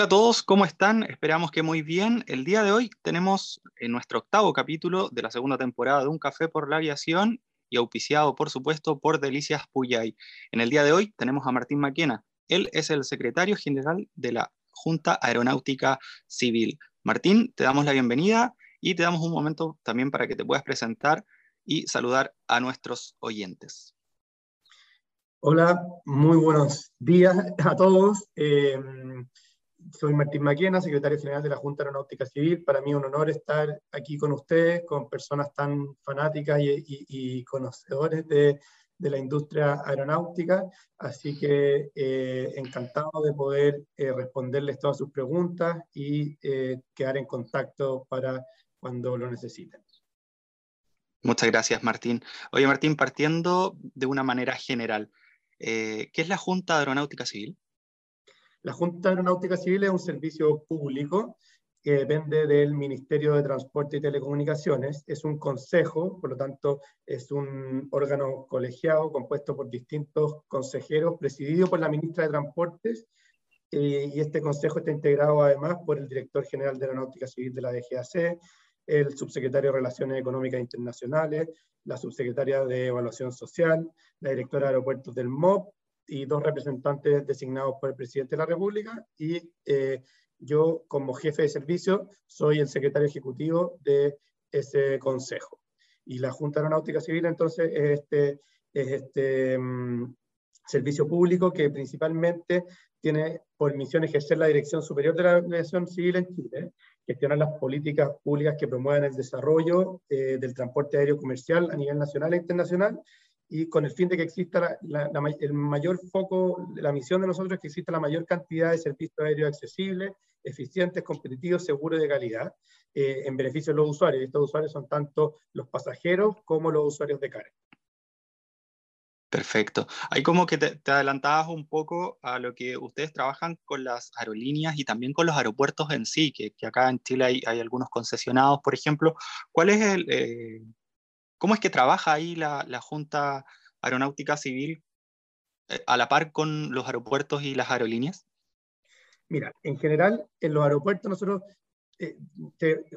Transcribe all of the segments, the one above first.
Hola a todos, ¿cómo están? Esperamos que muy bien. El día de hoy tenemos en nuestro octavo capítulo de la segunda temporada de Un Café por la Aviación y auspiciado, por supuesto, por Delicias Puyay. En el día de hoy tenemos a Martín Maquena. Él es el secretario general de la Junta Aeronáutica Civil. Martín, te damos la bienvenida y te damos un momento también para que te puedas presentar y saludar a nuestros oyentes. Hola, muy buenos días a todos. Eh, soy Martín Maquena, secretario general de la Junta Aeronáutica Civil. Para mí es un honor estar aquí con ustedes, con personas tan fanáticas y, conocedores de, la industria aeronáutica. Así que eh, encantado de poder eh, responderles todas sus preguntas y eh, quedar en contacto para cuando lo necesiten. Muchas gracias, Martín. Oye, Martín, partiendo de una manera general, ¿qué es la Junta Aeronáutica Civil? La Junta Aeronáutica Civil es un servicio público que depende del Ministerio de Transporte y Telecomunicaciones. Es un consejo, por lo tanto, es un órgano colegiado compuesto por distintos consejeros, presidido por la ministra de Transportes, eh, y este consejo está integrado además por el director general de Aeronáutica Civil de la DGAC, el subsecretario de Relaciones Económicas Internacionales, la subsecretaria de Evaluación Social, la directora de Aeropuertos del MOP y dos representantes designados por el presidente de la República y eh, yo como jefe de servicio soy el secretario ejecutivo de ese consejo. Y la Junta Aeronáutica Civil entonces es este, es este mm, servicio público que principalmente tiene por misión ejercer la dirección superior de la aviación civil en Chile, gestionar las políticas públicas que promuevan el desarrollo eh, del transporte aéreo comercial a nivel nacional e internacional y con el fin de que exista el mayor foco, la misión de nosotros es que exista la mayor cantidad de servicios aéreos accesibles, eficientes, competitivos, seguros y de calidad, eh, en beneficio de los usuarios. estos usuarios son tanto los pasajeros como los usuarios de carga. Perfecto. Ahí como que te, adelantabas un poco a lo que ustedes trabajan con las aerolíneas y también con los aeropuertos en sí, que, acá en Chile hay, hay, algunos concesionados, por ejemplo. ¿Cuál es el, eh, ¿Cómo es que trabaja ahí la, Junta Aeronáutica Civil eh, a la par con los aeropuertos y las aerolíneas? Mira, en general, en los aeropuertos nosotros eh,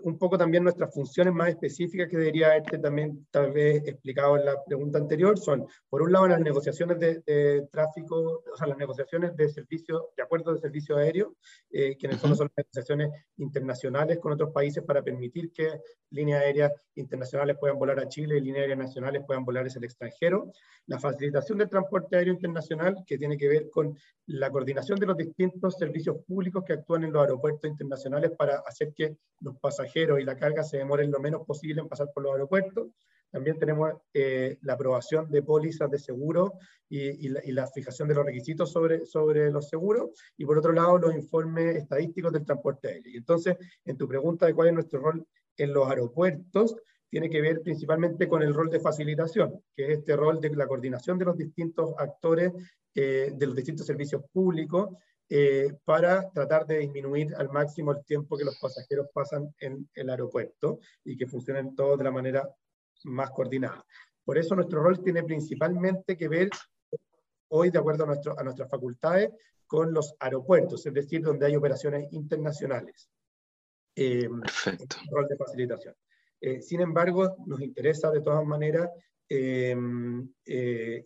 un poco también nuestras funciones más específicas que debería haberte también tal vez explicado en la pregunta anterior son, por un lado, las negociaciones de, tráfico, o sea, las negociaciones de servicio, de acuerdo de servicio aéreo, eh, que en el fondo son negociaciones internacionales con otros países para permitir que líneas aéreas internacionales puedan volar a Chile y líneas aéreas nacionales puedan volar hacia el extranjero. La facilitación del transporte aéreo internacional, que tiene que ver con la coordinación de los distintos servicios públicos que actúan en los aeropuertos internacionales para hacer que los pasajeros y la carga se demoren lo menos posible en pasar por los aeropuertos. También tenemos eh, la aprobación de pólizas de seguro y, la, fijación de los requisitos sobre, sobre los seguros. Y por otro lado, los informes estadísticos del transporte aéreo. Y entonces, en tu pregunta de cuál es nuestro rol en los aeropuertos, tiene que ver principalmente con el rol de facilitación, que es este rol de la coordinación de los distintos actores, eh, de los distintos servicios públicos, eh, para tratar de disminuir al máximo el tiempo que los pasajeros pasan en el aeropuerto y que funcionen todos de la manera más coordinada. Por eso nuestro rol tiene principalmente que ver hoy, de acuerdo a, nuestro, a nuestras facultades, con los aeropuertos, es decir, donde hay operaciones internacionales. Eh, Perfecto. Rol de facilitación. Eh, sin embargo, nos interesa de todas maneras eh,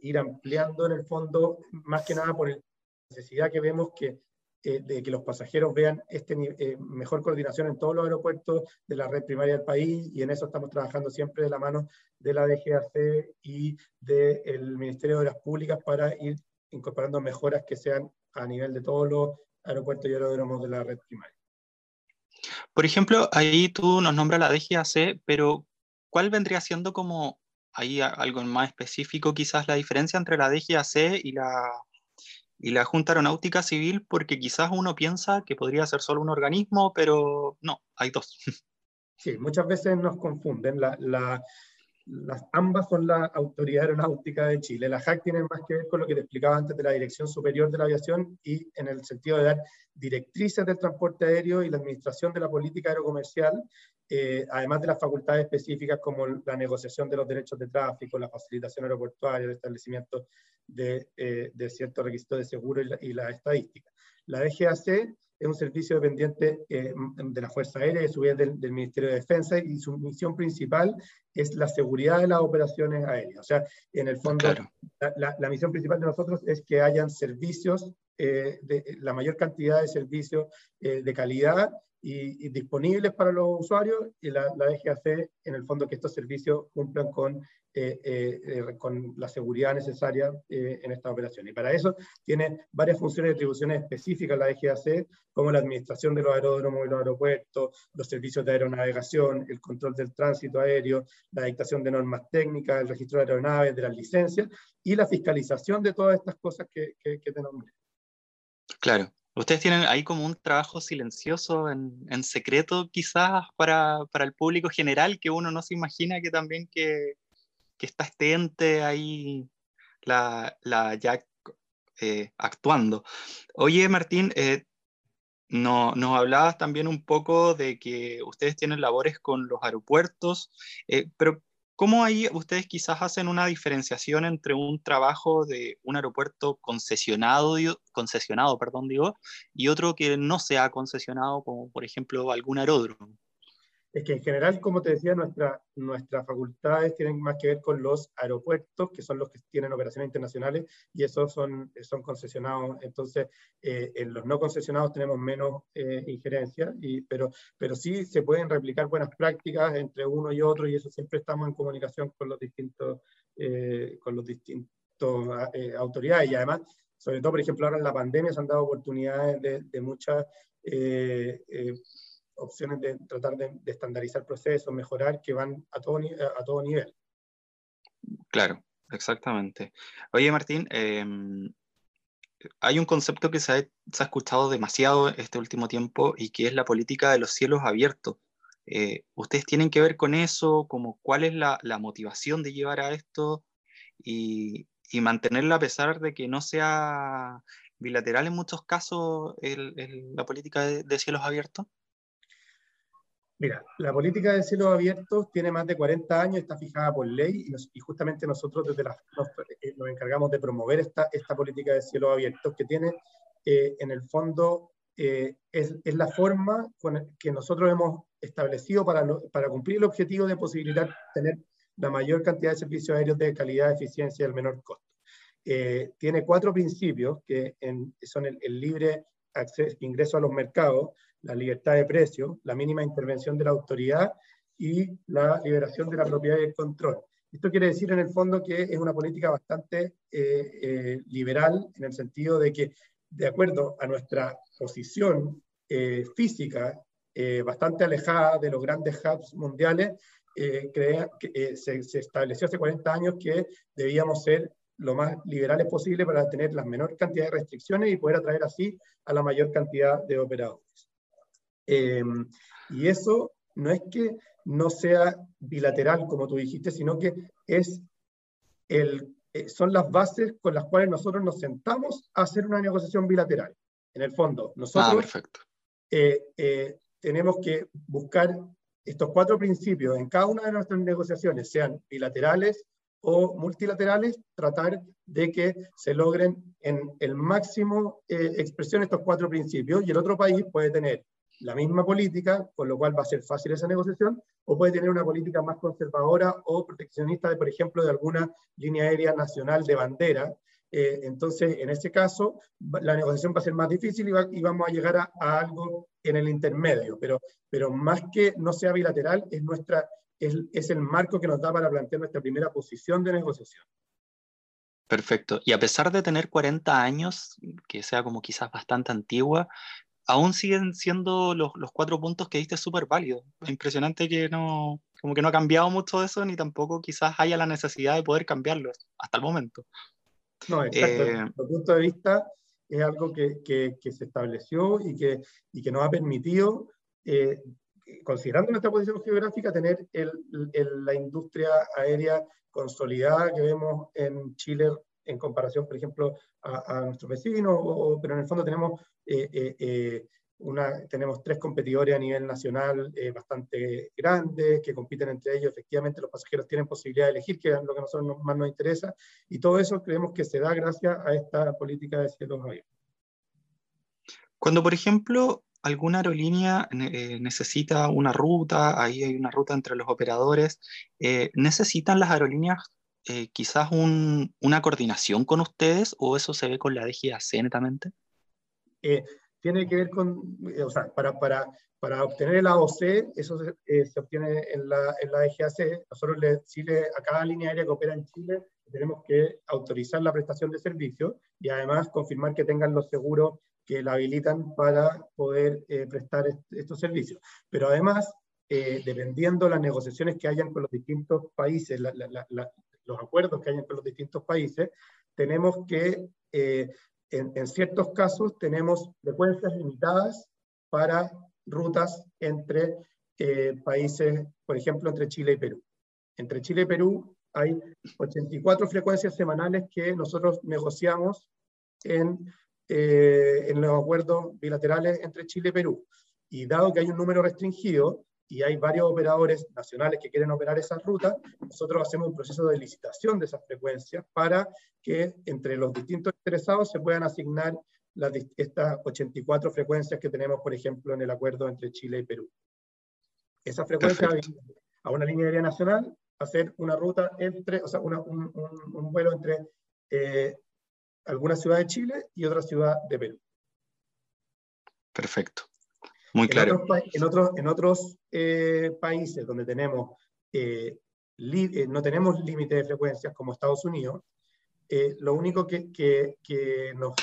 ir ampliando en el fondo, más que nada por el necesidad que vemos que, eh, de que los pasajeros vean este, eh, mejor coordinación en todos los aeropuertos de la red primaria del país y en eso estamos trabajando siempre de la mano de la DGAC y del Ministerio de las Públicas para ir incorporando mejoras que sean a nivel de todos los aeropuertos y aeródromos de la red primaria. Por ejemplo, ahí tú nos nombras la DGAC, pero ¿cuál vendría siendo como ahí algo más específico quizás la diferencia entre la DGAC y la y la Junta Aeronáutica Civil porque quizás uno piensa que podría ser solo un organismo, pero no, hay dos. Sí, muchas veces nos confunden. La, las, ambas son la Autoridad Aeronáutica de Chile. La JAC tiene más que ver con lo que te explicaba antes de la Dirección Superior de la Aviación y en el sentido de dar directrices del transporte aéreo y la administración de la política aerocomercial, eh, además de las facultades específicas como la negociación de los derechos de tráfico, la facilitación aeroportuaria, el establecimiento de, eh, de ciertos requisitos de seguro y la, estadística. La DGAC es un servicio dependiente eh, de la Fuerza Aérea y a su vez del, Ministerio de Defensa y su misión principal es la seguridad de las operaciones aéreas. O sea, en el fondo, la, misión principal de nosotros es que hayan servicios, eh, de, la mayor cantidad de servicios eh, de calidad y, disponibles para los usuarios y la, la DGAC, en el fondo, que estos servicios cumplan con eh, eh, eh, con la seguridad necesaria en esta operación. Y para eso tiene varias funciones y atribuciones específicas la DGAC, como la administración de los aeródromos y los aeropuertos, los servicios de aeronavegación, el control del tránsito aéreo, la dictación de normas técnicas, el registro de aeronaves, de las licencias y la fiscalización de todas estas cosas que, que, te nombré. Claro. Ustedes tienen ahí como un trabajo silencioso, en, secreto quizás para, para, el público general, que uno no se imagina que también que, que está este ente ahí la, la eh, actuando. Oye, Martín, eh, no, nos hablabas también un poco de que ustedes tienen labores con los aeropuertos, eh, pero ¿cómo ahí ustedes quizás hacen una diferenciación entre un trabajo de un aeropuerto concesionado, concesionado perdón, digo, y otro que no sea concesionado, como por ejemplo algún aeródromo? Es que en general, como te decía, nuestra, nuestras facultades tienen más que ver con los aeropuertos, que son los que tienen operaciones internacionales, y esos son, son concesionados. Entonces, eh, en los no concesionados tenemos menos eh, injerencia, y, pero, pero sí se pueden replicar buenas prácticas entre uno y otro, y eso siempre estamos en comunicación con los distintos, eh, con los distintos autoridades. Y además, sobre todo, por ejemplo, ahora en la pandemia se han dado oportunidades de, de muchas opciones de tratar de, estandarizar procesos, mejorar, que van a todo, a todo nivel. Claro, exactamente. Oye, Martín, em, hay un concepto que se ha, escuchado demasiado este último tiempo y que es la política de los cielos abiertos. Eh, ¿Ustedes tienen que ver con eso? Como, ¿Cuál es la, la motivación de llevar a esto y, mantenerla a pesar de que no sea bilateral en muchos casos la política de cielos abiertos? Mira, la política de cielos abiertos tiene más de 40 años, está fijada por ley y, justamente nosotros desde la, eh, nos, encargamos de promover esta, esta política de cielos abiertos que tiene eh, en el fondo eh, es, es, la forma con que nosotros hemos establecido para, para cumplir el objetivo de posibilitar tener la mayor cantidad de servicios aéreos de calidad, eficiencia y el menor costo. tiene cuatro principios que son el, el libre acceso, ingreso a los mercados, la libertad de precio, la mínima intervención de la autoridad y la liberación de la propiedad y el control. Esto quiere decir en el fondo que es una política bastante eh, eh, liberal en el sentido de que, de acuerdo a nuestra posición eh, física, bastante alejada de los grandes hubs mundiales, crea, se, se, estableció hace 40 años que debíamos ser lo más liberales posible para tener la menor cantidad de restricciones y poder atraer así a la mayor cantidad de operadores. Em, y eso no es que no sea bilateral, como tú dijiste, sino que es el, eh, son las bases con las cuales nosotros nos sentamos a hacer una negociación bilateral. En el fondo, nosotros ah, eh, eh, tenemos que buscar estos cuatro principios en cada una de nuestras negociaciones, sean bilaterales o multilaterales, tratar de que se logren en el máximo expresión estos cuatro principios y el otro país puede tener la misma política, con lo cual va a ser fácil esa negociación, o puede tener una política más conservadora o proteccionista, de, por ejemplo, de alguna línea aérea nacional de bandera. Eh, entonces, en ese caso, la negociación va a ser más difícil y, vamos a llegar a, algo en el intermedio, pero, pero más que no sea bilateral, es, nuestra, es, es el marco que nos da para plantear nuestra primera posición de negociación. Perfecto. Y a pesar de tener 40 años, que sea como quizás bastante antigua, aún siguen siendo los, los cuatro puntos que diste súper válidos. Impresionante que no, como que no ha cambiado mucho eso, ni tampoco quizás haya la necesidad de poder cambiarlos hasta el momento. No, exacto. Eh, Desde punto de vista es algo que, que, que, se estableció y que, y que nos ha permitido, eh, considerando nuestra posición geográfica, tener el, el, la industria aérea consolidada que vemos en Chile en comparación, por ejemplo, a, a nuestros vecinos, pero en el fondo tenemos, eh, eh, eh, tres competidores a nivel nacional bastante grandes que compiten entre ellos. Efectivamente, los pasajeros tienen posibilidad de elegir, que es lo que a nosotros más nos interesa, y todo eso creemos que se da gracias a esta política de cielos abiertos. Cuando, por ejemplo, alguna aerolínea eh, necesita una ruta, ahí hay una ruta entre los operadores, eh, ¿necesitan las aerolíneas eh, quizás una coordinación con ustedes o eso se ve con la DGAC netamente? tiene que ver con, o sea, para, obtener el AOC, eso se, obtiene en la, la DGAC. Nosotros le, Chile, a cada línea aérea que opera en Chile tenemos que autorizar la prestación de servicios y además confirmar que tengan los seguros que la habilitan para poder eh, prestar estos servicios. Pero además, eh, dependiendo de las negociaciones que hayan con los distintos países, los acuerdos que hayan con los distintos países, tenemos que, eh, en, ciertos casos, tenemos frecuencias limitadas para rutas entre países, por ejemplo, entre Chile y Perú. Entre Chile y Perú hay 84 frecuencias semanales que nosotros negociamos en eh, en los acuerdos bilaterales entre Chile y Perú. Y dado que hay un número restringido y hay varios operadores nacionales que quieren operar esas rutas, nosotros hacemos un proceso de licitación de esas frecuencias para que entre los distintos interesados se puedan asignar las, estas 84 frecuencias que tenemos, por ejemplo, en el acuerdo entre Chile y Perú. Esa frecuencia a una línea aérea nacional, hacer una ruta entre, o sea, un, un, vuelo entre eh, alguna ciudad de Chile y otra ciudad de Perú. Perfecto. Muy claro. En otros, en otros, eh, países donde tenemos, eh, eh, no tenemos límite de frecuencias como Estados Unidos, lo único que, que, que, nos,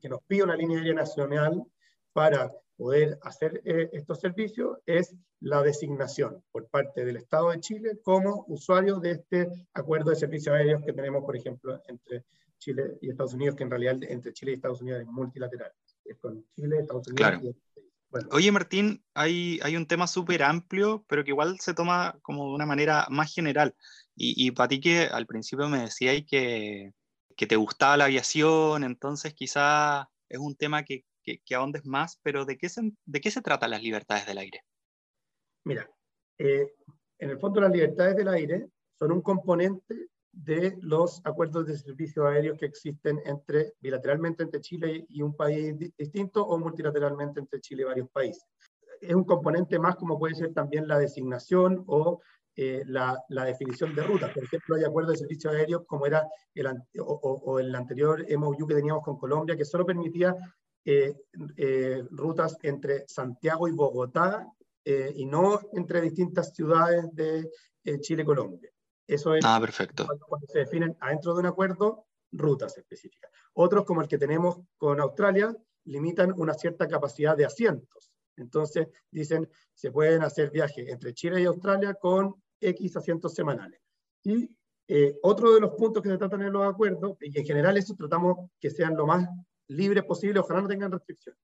que nos pide una línea aérea nacional para poder hacer estos servicios es la designación por parte del Estado de Chile como usuario de este acuerdo de servicios aéreos que tenemos, por ejemplo, entre Chile y Estados Unidos, que en realidad entre Chile y Estados Unidos es multilateral. Es con Chile, Estados Unidos claro. Oye, Martín, hay, hay un tema súper amplio, pero que igual se toma como de una manera más general. Y, y para ti que al principio me decías que, que te gustaba la aviación, entonces quizá es un tema que, que, que ahondes más, pero ¿de qué, se, ¿de qué se trata las libertades del aire? Mira, eh, en el fondo las libertades del aire son un componente de los acuerdos de servicios aéreos que existen entre, bilateralmente entre Chile y un país distinto o multilateralmente entre Chile y varios países. Es un componente más como puede ser también la designación o eh, la, la, definición de rutas. Por ejemplo, hay acuerdos de servicios aéreos como era el, o, el anterior MOU que teníamos con Colombia, que solo permitía eh, eh, rutas entre Santiago y Bogotá y no entre distintas ciudades de Chile y Colombia. Eso es ah, perfecto. Cuando, se definen adentro de un acuerdo rutas específicas. Otros, como el que tenemos con Australia, limitan una cierta capacidad de asientos. Entonces, dicen, se pueden hacer viajes entre Chile y Australia con X asientos semanales. Y eh, otro de los puntos que se tratan en los acuerdos, y en general eso tratamos que sean lo más libres posible, ojalá no tengan restricciones.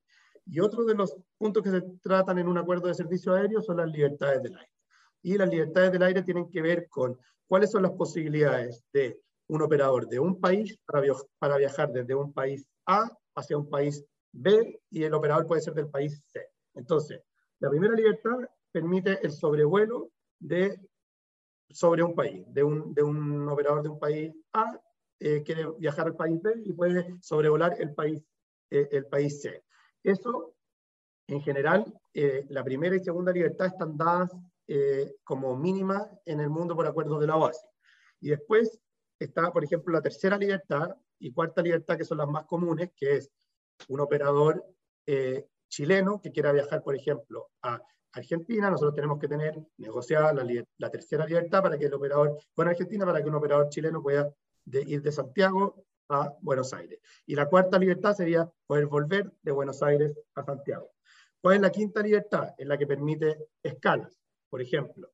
Y otro de los puntos que se tratan en un acuerdo de servicio aéreo son las libertades del aire. Y las libertades del aire tienen que ver con cuáles son las posibilidades de un operador de un país para, viajar desde un país A hacia un país B y el operador puede ser del país C. Entonces, la primera libertad permite el sobrevuelo de, sobre un país, de un, de un operador de un país A, eh, quiere viajar al país B y puede sobrevolar el país, eh, el país C. Eso, en general, eh, la primera y segunda libertad están dadas eh, como mínima en el mundo por acuerdo de la OASI. Y después está, por ejemplo, la tercera libertad y cuarta libertad, que son las más comunes, que es un operador eh, chileno que quiera viajar, por ejemplo, a Argentina, nosotros tenemos que tener negociada la, la, tercera libertad para que el operador, con Argentina, para que un operador chileno pueda ir de Santiago a Buenos Aires. Y la cuarta libertad sería poder volver de Buenos Aires a Santiago. ¿Cuál es la quinta libertad? Es la que permite escalas. Por ejemplo,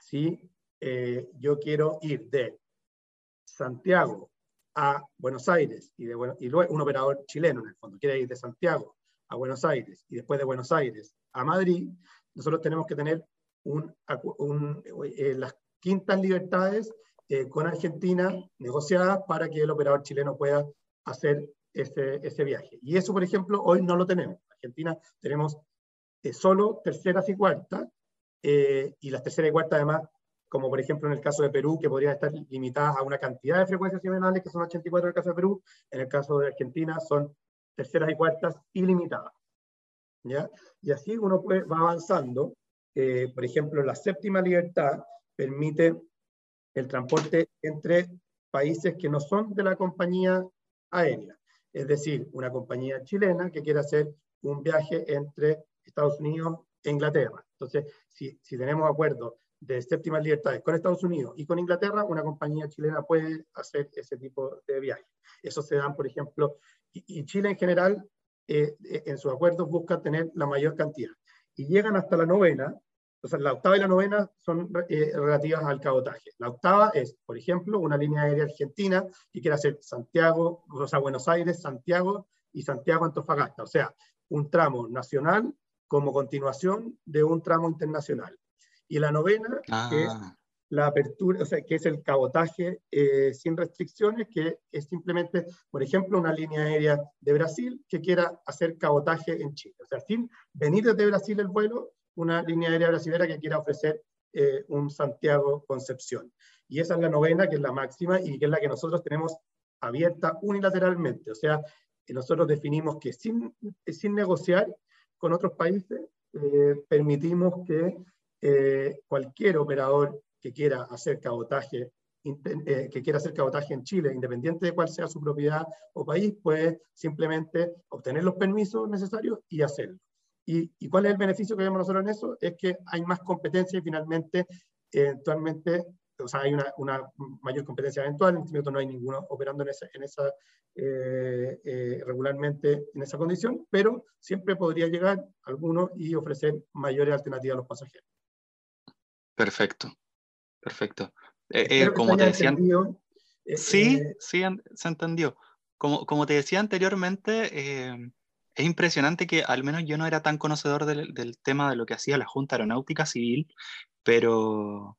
si eh, yo quiero ir de Santiago a Buenos Aires y, de, y luego un operador chileno en el fondo quiere ir de Santiago a Buenos Aires y después de Buenos Aires a Madrid, nosotros tenemos que tener un, eh, las quintas libertades eh, con Argentina negociadas para que el operador chileno pueda hacer ese, ese, viaje. Y eso, por ejemplo, hoy no lo tenemos. En Argentina tenemos solo terceras y cuartas, eh, y las tercera y cuarta además, como por ejemplo en el caso de Perú, que podrían estar limitadas a una cantidad de frecuencias semanales, que son 84 en el caso de Perú, en el caso de Argentina son terceras y cuartas ilimitadas. ¿ya? Y así uno puede, va avanzando. Eh, por ejemplo, la séptima libertad permite el transporte entre países que no son de la compañía aérea. Es decir, una compañía chilena que quiera hacer un viaje entre Estados Unidos e Inglaterra. Entonces, si, si tenemos acuerdos de séptimas libertades con Estados Unidos y con Inglaterra, una compañía chilena puede hacer ese tipo de viaje. Eso se dan, por ejemplo, y, Chile en general, eh, eh, en sus acuerdos busca tener la mayor cantidad. Y llegan hasta la novena, o sea, la octava y la novena son eh, relativas al cabotaje. La octava es, por ejemplo, una línea aérea argentina que quiere hacer Santiago, o sea, Buenos Aires, Santiago y Santiago Antofagasta. O sea, un tramo nacional como continuación de un tramo internacional. Y la novena, que es ah. la apertura, o sea, que es el cabotaje eh, sin restricciones, que es simplemente, por ejemplo, una línea aérea de Brasil que quiera hacer cabotaje en Chile. O sea, sin venir desde Brasil el vuelo, una línea aérea brasilera que quiera ofrecer eh, un Santiago-Concepción. Y esa es la novena, que es la máxima y que es la que nosotros tenemos abierta unilateralmente. O sea, nosotros definimos que sin, sin negociar con otros países, eh, permitimos que eh, cualquier operador que quiera hacer cabotaje eh, que quiera hacer cabotaje en Chile, independiente de cuál sea su propiedad o país, puede simplemente obtener los permisos necesarios y hacerlo. ¿Y, y cuál es el beneficio que vemos nosotros en eso? Es que hay más competencia y finalmente, eventualmente, o sea, hay una, una, mayor competencia eventual, en este momento no hay ninguno operando en esa, en esa eh, regularmente en esa condición, pero siempre podría llegar alguno y ofrecer mayores alternativas a los pasajeros. Perfecto, perfecto. Eh, eh, como te decía, eh, sí, sí, se entendió. Como, como te decía anteriormente, es impresionante que al menos yo no era tan conocedor del, del, tema de lo que hacía la Junta Aeronáutica Civil, pero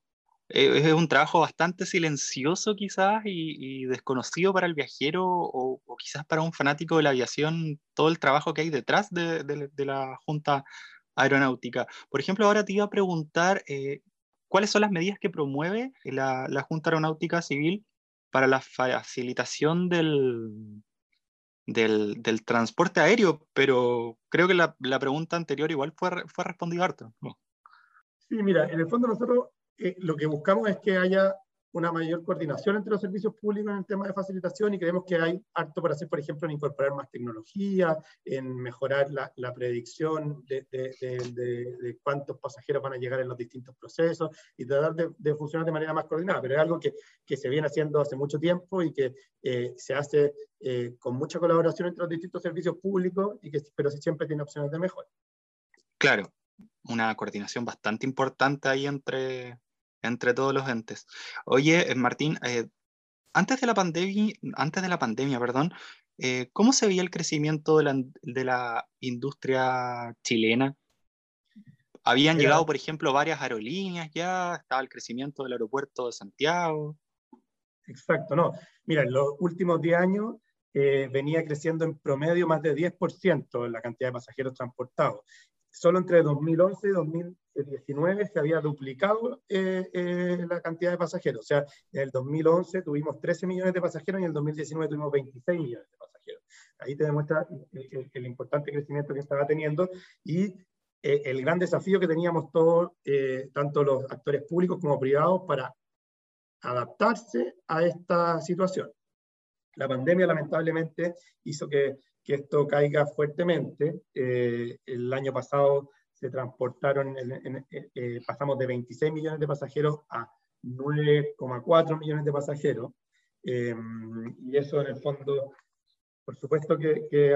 es un trabajo bastante silencioso quizás y, desconocido para el viajero o, quizás para un fanático de la aviación, todo el trabajo que hay detrás de, de, la Junta Aeronáutica. Por ejemplo, ahora te iba a preguntar, ¿Cuáles son las medidas que promueve la, Junta Aeronáutica Civil para la facilitación del, del, transporte aéreo? Pero creo que la, pregunta anterior igual fue, fue respondida harto. Sí, mira, en el fondo nosotros eh, lo que buscamos es que haya una mayor coordinación entre los servicios públicos en el tema de facilitación y creemos que hay harto para hacer, por ejemplo, en incorporar más tecnología, en mejorar la, la predicción de, de, de, de, cuántos pasajeros van a llegar en los distintos procesos y tratar de, funcionar de manera más coordinada. Pero es algo que, que se viene haciendo hace mucho tiempo y que eh, se hace eh, con mucha colaboración entre los distintos servicios públicos, y que, pero sí siempre tiene opciones de mejora. Claro, una coordinación bastante importante ahí entre, entre todos los entes. Oye, eh, Martín, eh, antes de la pandemia, antes de la pandemia, perdón, eh, ¿cómo se veía el crecimiento de la, de la industria chilena? Habían llegado, por ejemplo, varias aerolíneas ya, estaba el crecimiento del aeropuerto de Santiago. Exacto, no. Mira, en los últimos 10 años venía creciendo en promedio más de 10% la cantidad de pasajeros transportados solo entre 2011 y 2019 se había duplicado eh, eh, la cantidad de pasajeros. O sea, en el 2011 tuvimos 13 millones de pasajeros y en el 2019 tuvimos 26 millones de pasajeros. Ahí te demuestra el, importante crecimiento que estaba teniendo y eh, el gran desafío que teníamos todos, tanto los actores públicos como privados, para adaptarse a esta situación. La pandemia lamentablemente hizo que que esto caiga fuertemente. Eh, el año pasado se transportaron, en, eh, pasamos de 26 millones de pasajeros a 9,4 millones de pasajeros. Eh, y eso en el fondo, por supuesto que, que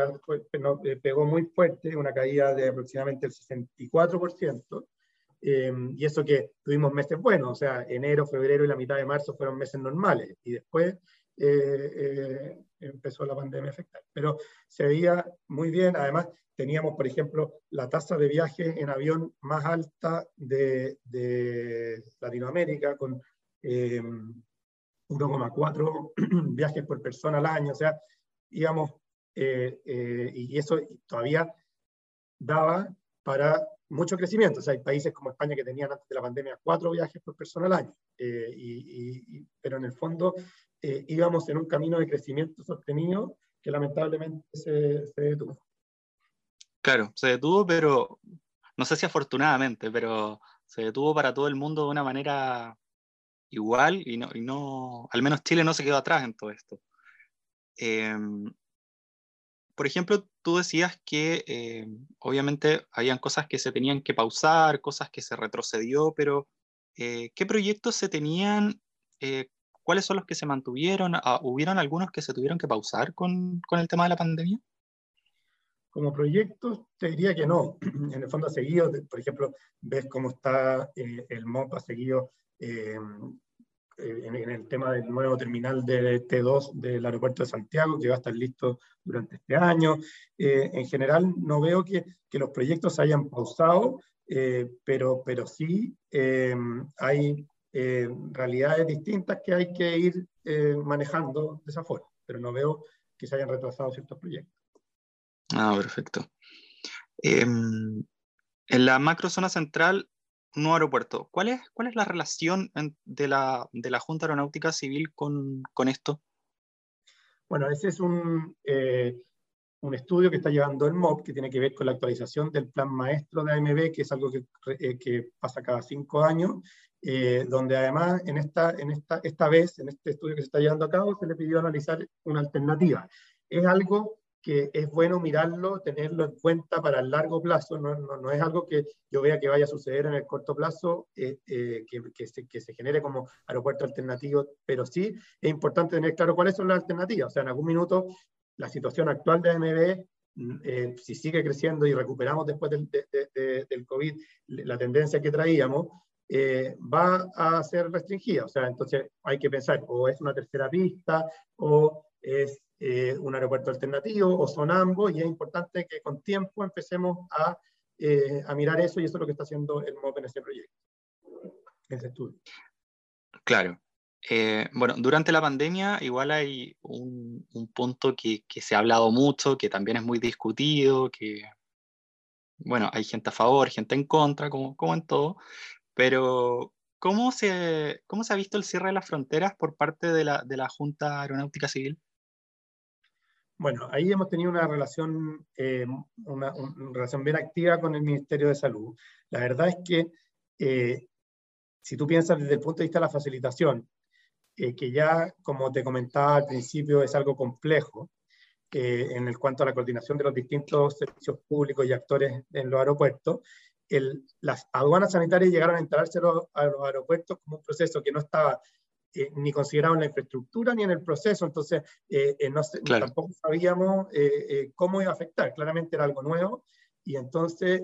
pegó muy fuerte, una caída de aproximadamente el 64%. y eso que tuvimos meses buenos, o sea, enero, febrero y la mitad de marzo fueron meses normales. Y después eh, eh, empezó la pandemia a afectar. Pero se veía muy bien, además teníamos, por ejemplo, la tasa de viaje en avión más alta de, Latinoamérica, con 1,4 eh, viajes por persona al año, o sea, íbamos, y eso todavía daba para mucho crecimiento. O sea, hay países como España que tenían antes de la pandemia cuatro viajes por persona al año, y, pero en el fondo eh, íbamos en un camino de crecimiento sostenido que lamentablemente se, detuvo. Claro, se detuvo, pero no sé si afortunadamente, pero se detuvo para todo el mundo de una manera igual y no, y no al menos Chile no se quedó atrás en todo esto. Em, por ejemplo, tú decías que eh, obviamente habían cosas que se tenían que pausar, cosas que se retrocedió, pero eh, ¿qué proyectos se tenían? Eh, ¿Cuáles son los que se mantuvieron? Ah, ¿Hubieron algunos que se tuvieron que pausar con, el tema de la pandemia? Como proyectos, te diría que no. En el fondo ha seguido, por ejemplo, ves cómo está el MOP, ha seguido eh, en, el tema del nuevo terminal de T2 del aeropuerto de Santiago, que va a estar listo durante este año. Eh, en general, no veo que, que, los proyectos hayan pausado, eh, pero, pero sí hay realidades distintas que hay que ir manejando de esa forma, pero no veo que se hayan retrasado ciertos proyectos. Ah, perfecto. Em, en la macro zona central nuevo aeropuerto. ¿Cuál es, cuál es la relación de la, de la Junta Aeronáutica Civil con, con esto? Bueno, ese es un, eh, un estudio que está llevando el MOB, que tiene que ver con la actualización del plan maestro de AMB, que es algo que, eh, que pasa cada cinco años, eh, donde además en esta, en esta, esta vez, en este estudio que se está llevando a cabo, se le pidió analizar una alternativa. Es algo que es bueno mirarlo, tenerlo en cuenta para el largo plazo, no, no, no es algo que yo vea que vaya a suceder en el corto plazo, eh, eh, que, que, se, que, se, genere como aeropuerto alternativo, pero sí es importante tener claro cuáles son las alternativas. O sea, en algún minuto la situación actual de mm, eh, si sigue creciendo y recuperamos después del, de, del COVID la tendencia que traíamos, va a ser restringida. O sea, entonces hay que pensar, o es una tercera pista, o es eh, un aeropuerto alternativo o son ambos y es importante que con tiempo empecemos a, eh, a mirar eso y eso es lo que está haciendo el MOP en este proyecto, en ese estudio. Claro. Eh, bueno, durante la pandemia igual hay un, un punto que, que, se ha hablado mucho, que también es muy discutido, que, bueno, hay gente a favor, gente en contra, como, como en todo, pero ¿cómo se, ¿cómo se ha visto el cierre de las fronteras por parte de la, de la Junta Aeronáutica Civil? Bueno, ahí hemos tenido una relación, eh, una, relación bien activa con el Ministerio de Salud. La verdad es que eh, si tú piensas desde el punto de vista de la facilitación, eh, que ya, como te comentaba al principio, es algo complejo en el cuanto a la coordinación de los distintos servicios públicos y actores en los aeropuertos, el, las aduanas sanitarias llegaron a entrarse a los aeropuertos como un proceso que no estaba eh, ni considerado en la infraestructura ni en el proceso, entonces eh, eh, no, tampoco sabíamos cómo iba a afectar, claramente era algo nuevo, y entonces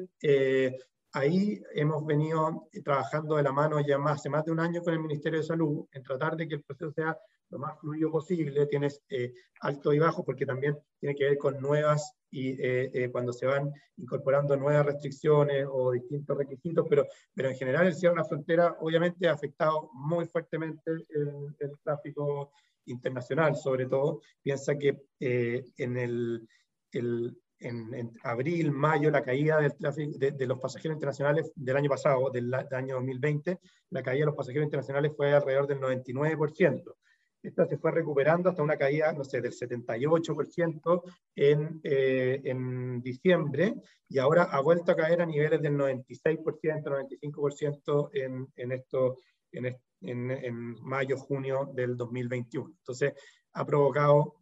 ahí hemos venido trabajando de la mano ya más, hace más de un año con el Ministerio de Salud en tratar de que el proceso sea lo más fluido posible, tienes eh, alto y bajo porque también tiene que ver con nuevas y eh, eh, cuando se van incorporando nuevas restricciones o distintos requisitos, pero, pero en general el cierre de la frontera obviamente ha afectado muy fuertemente el, el tráfico internacional, sobre todo. Piensa que en el, el en, abril, mayo, la caída del tráfico de, los pasajeros internacionales del año pasado, del, del, año 2020, la caída de los pasajeros internacionales fue alrededor del 99%. Esta se fue recuperando hasta una caída, no sé, del 78% en, eh, en diciembre y ahora ha vuelto a caer a niveles del 96%, 95% en, en, esto, en, en, mayo, junio del 2021. Entonces, ha provocado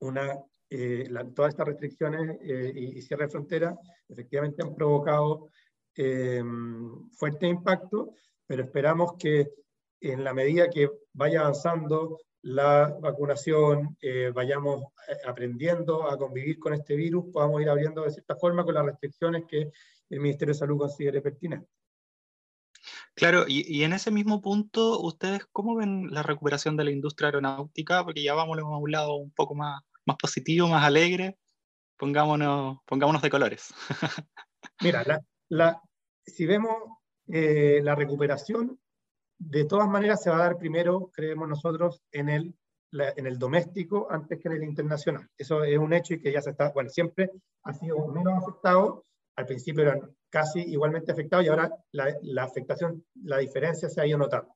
una eh, todas estas restricciones eh, y, y, cierre de fronteras efectivamente han provocado eh, fuerte impacto, pero esperamos que en la medida que vaya avanzando la vacunación, eh, vayamos eh, aprendiendo a convivir con este virus, podamos ir abriendo de cierta forma con las restricciones que el Ministerio de Salud considere pertinentes. Claro, y, y, en ese mismo punto, ¿ustedes cómo ven la recuperación de la industria aeronáutica? Porque ya vamos a un lado un poco más, más positivo, más alegre. Pongámonos, pongámonos de colores. Mira, la, la, si vemos eh, la recuperación, de todas maneras se va a dar primero, creemos nosotros, en el, en el doméstico antes que en el internacional. Eso es un hecho y que ya se está, bueno, siempre ha sido menos afectado, al principio eran casi igualmente afectados y ahora la, la afectación, la diferencia se ha ido notando.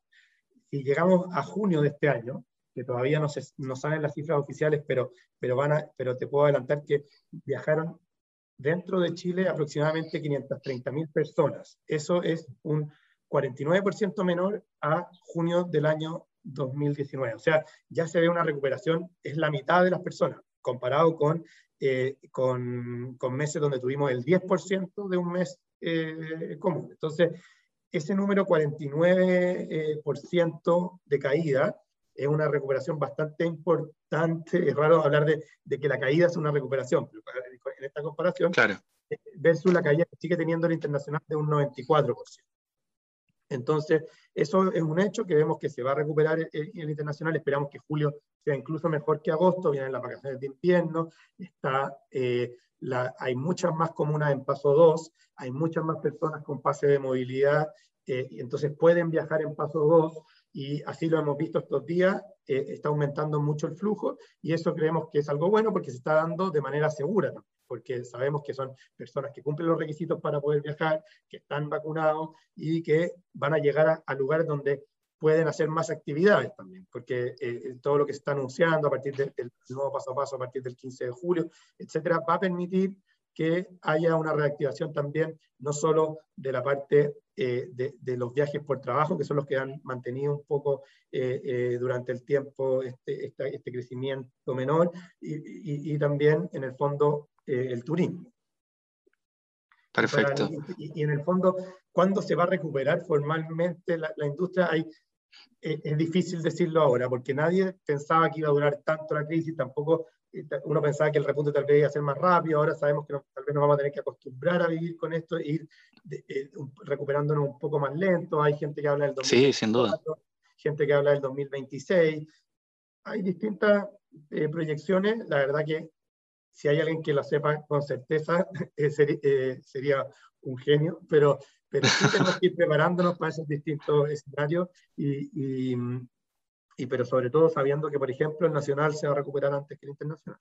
Si llegamos a junio de este año, que todavía no, se, no salen las cifras oficiales, pero, pero, van a, pero te puedo adelantar que viajaron dentro de Chile aproximadamente 530.000 personas. Eso es un 49% menor a junio del año 2019. O sea, ya se ve una recuperación, es la mitad de las personas, comparado con, eh, con, con, meses donde tuvimos el 10% de un mes eh, común. Entonces, ese número 49% eh, de caída es una recuperación bastante importante. Es raro hablar de, de, que la caída es una recuperación, pero en esta comparación, claro. versus la caída que sigue teniendo el internacional de un 94%. Entonces, eso es un hecho que vemos que se va a recuperar el, el, internacional. Esperamos que julio sea incluso mejor que agosto. Vienen las vacaciones de invierno. Está, eh, hay muchas más comunas en paso 2. Hay muchas más personas con pase de movilidad. Eh, entonces, pueden viajar en paso 2. Y así lo hemos visto estos días. Eh, está aumentando mucho el flujo. Y eso creemos que es algo bueno porque se está dando de manera segura también porque sabemos que son personas que cumplen los requisitos para poder viajar, que están vacunados y que van a llegar a, lugares donde pueden hacer más actividades también, porque eh, eh, todo lo que se está anunciando a partir del nuevo paso a paso, a partir del 15 de julio, etcétera, va a permitir que haya una reactivación también, no solo de la parte eh, de, de, los viajes por trabajo, que son los que han mantenido un poco eh, eh, durante el tiempo este, este, este crecimiento menor, y, y, y, también en el fondo el turismo. Perfecto. Y, y, en el fondo, ¿cuándo se va a recuperar formalmente la, la industria? Hay, es difícil decirlo ahora, porque nadie pensaba que iba a durar tanto la crisis, tampoco uno pensaba que el repunte tal vez iba a ser más rápido, ahora sabemos que no, tal vez nos vamos a tener que acostumbrar a vivir con esto e ir de, eh, recuperándonos un poco más lento. Hay gente que habla del 2024, sí, sin duda. gente que habla del 2026. Hay distintas eh, proyecciones. La verdad que si hay alguien que lo sepa con certeza, eh, ser, eh, sería un genio, pero, pero sí tenemos que ir preparándonos para esos distintos escenarios y, y y pero sobre todo sabiendo que, por ejemplo, el nacional se va a recuperar antes que el internacional.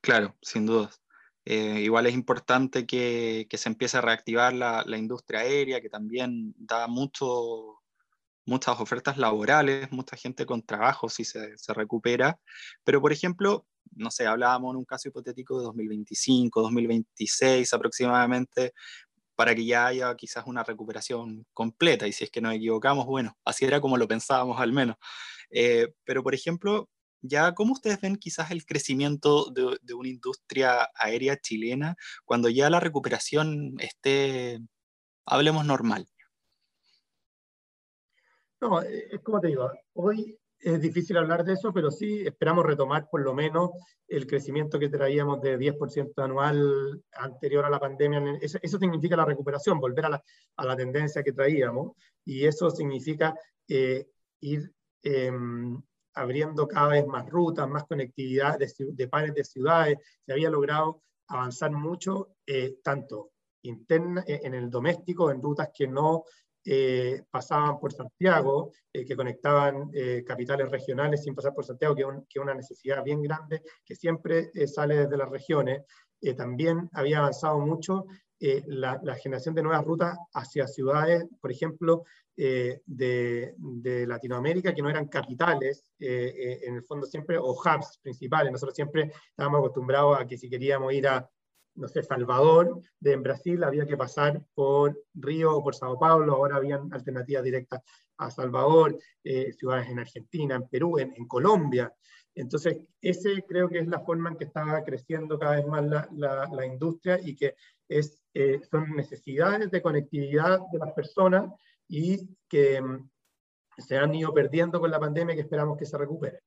Claro, sin dudas. Eh, igual es importante que, que, se empiece a reactivar la, la, industria aérea, que también da mucho, muchas ofertas laborales, mucha gente con trabajo si se, se, recupera. Pero, por ejemplo, no sé, hablábamos en un caso hipotético de 2025, 2026 aproximadamente, para que ya haya quizás una recuperación completa. Y si es que nos equivocamos, bueno, así era como lo pensábamos al menos. Eh, pero, por ejemplo, ya cómo ustedes ven quizás el crecimiento de, de, una industria aérea chilena cuando ya la recuperación esté, hablemos normal. No, eh, es como te digo, hoy es difícil hablar de eso, pero sí esperamos retomar por lo menos el crecimiento que traíamos de 10% anual anterior a la pandemia. Eso, eso, significa la recuperación, volver a la, a la, tendencia que traíamos, y eso significa eh, ir eh, abriendo cada vez más rutas, más conectividad de, de, pares de ciudades. Se había logrado avanzar mucho, eh, tanto interna, eh, en el doméstico, en rutas que no eh, pasaban por Santiago, eh, que conectaban eh, capitales regionales sin pasar por Santiago, que es un, una necesidad bien grande, que siempre sale desde las regiones. También había avanzado mucho la, la, generación de nuevas rutas hacia ciudades, por ejemplo, de, de, Latinoamérica, que no eran capitales, en el fondo siempre, o hubs principales. Nosotros siempre estábamos acostumbrados a que si queríamos ir a no sé, Salvador, de en Brasil había que pasar por Río o por Sao Paulo, ahora habían alternativas directas a Salvador, eh, ciudades en Argentina, en Perú, en, en, Colombia. Entonces, ese creo que es la forma en que está creciendo cada vez más la, la, la industria y que es, eh, son necesidades de conectividad de las personas y que mm, se han ido perdiendo con la pandemia que esperamos que se recupere.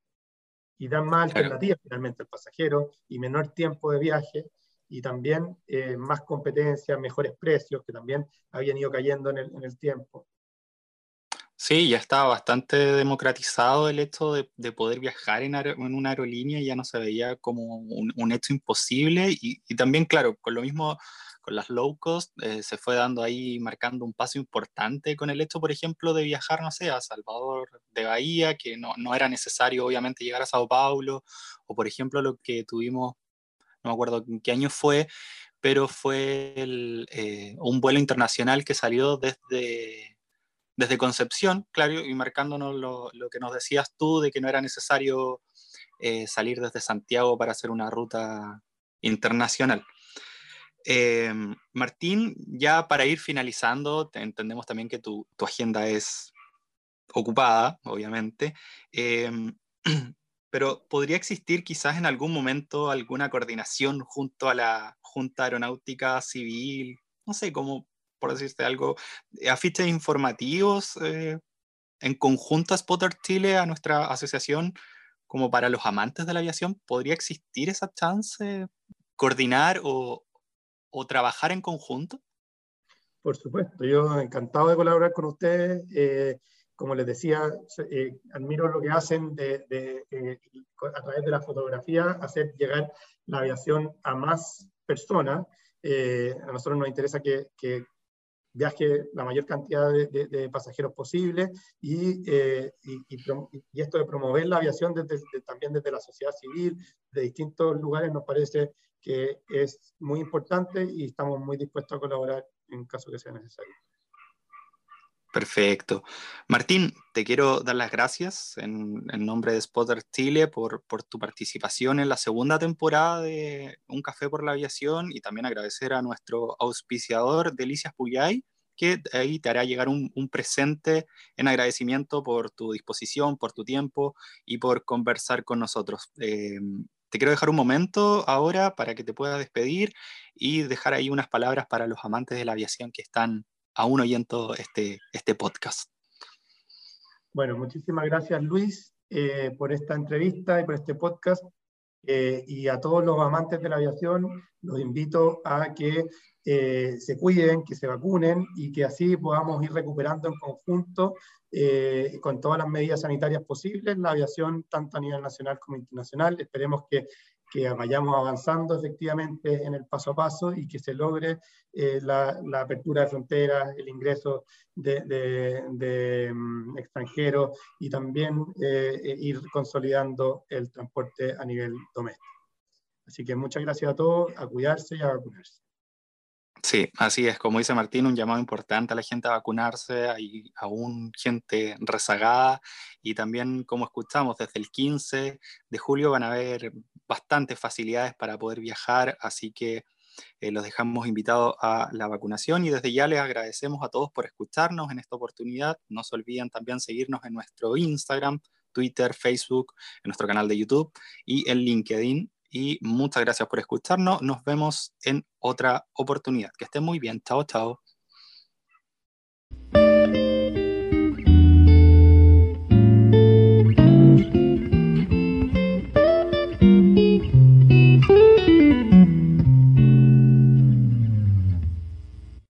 Y dan más alternativas claro. finalmente al pasajero y menor tiempo de viaje y también eh, más competencia, mejores precios, que también habían ido cayendo en el, tiempo. Sí, ya estaba bastante democratizado el hecho de, de poder viajar en, en, una aerolínea, ya no se veía como un, un hecho imposible y, y, también, claro, con lo mismo con las low cost, eh, se fue dando ahí, marcando un paso importante con el hecho, por ejemplo, de viajar, no sé, a Salvador de Bahía, que no, no era necesario, obviamente, llegar a Sao Paulo, o por ejemplo, lo que tuvimos no me acuerdo en qué año fue, pero fue eh, un vuelo internacional que salió desde, desde concepción, claro, y marcándonos lo, que nos decías tú de que no era necesario eh, salir desde Santiago para hacer una ruta internacional. Eh, Martín, ya para ir finalizando, entendemos también que tu, agenda es ocupada, obviamente, eh, pero ¿podría existir quizás en algún momento alguna coordinación junto a la Junta Aeronáutica Civil? No sé, como por decirte algo, afiches informativos eh, en conjunto a Spotter Chile, a nuestra asociación, como para los amantes de la aviación, ¿podría existir esa chance? ¿Coordinar o, o trabajar en conjunto? Por supuesto, yo encantado de colaborar con ustedes. Eh, como les decía, eh, admiro lo que hacen de, de, a través de la fotografía, hacer llegar la aviación a más personas. a nosotros nos interesa que, que, viaje la mayor cantidad de, pasajeros posible eh, y, y, esto de promover la aviación desde, también desde la sociedad civil, de distintos lugares, nos parece que es muy importante y estamos muy dispuestos a colaborar en caso que sea necesario. Perfecto. Martín, te quiero dar las gracias en, nombre de Spotter Chile por, tu participación en la segunda temporada de Un Café por la Aviación y también agradecer a nuestro auspiciador Delicias Puyay, que ahí te hará llegar un, un, presente en agradecimiento por tu disposición, por tu tiempo y por conversar con nosotros. Eh, te quiero dejar un momento ahora para que te puedas despedir y dejar ahí unas palabras para los amantes de la aviación que están aún oyendo este, este podcast. Bueno, muchísimas gracias Luis eh, por esta entrevista y por este podcast. Eh, y a todos los amantes de la aviación los invito a que eh, se cuiden, que se vacunen y que así podamos ir recuperando en conjunto con todas las medidas sanitarias posibles la aviación tanto a nivel nacional como internacional. Esperemos que que vayamos avanzando efectivamente en el paso a paso y que se logre eh, la, apertura de fronteras, el ingreso de, mm, extranjeros y también eh, eh, ir consolidando el transporte a nivel doméstico. Así que muchas gracias a todos, a cuidarse y a vacunarse. Sí, así es, como dice Martín, un llamado importante a la gente a vacunarse, hay aún gente rezagada y también, como escuchamos, desde el 15 de julio van a haber bastantes facilidades para poder viajar, así que eh, los dejamos invitados a la vacunación y desde ya les agradecemos a todos por escucharnos en esta oportunidad. No se olviden también seguirnos en nuestro Instagram, Twitter, Facebook, en nuestro canal de YouTube y en LinkedIn y muchas gracias por escucharnos. Nos vemos en otra oportunidad. Que estén muy bien. Chao, chao.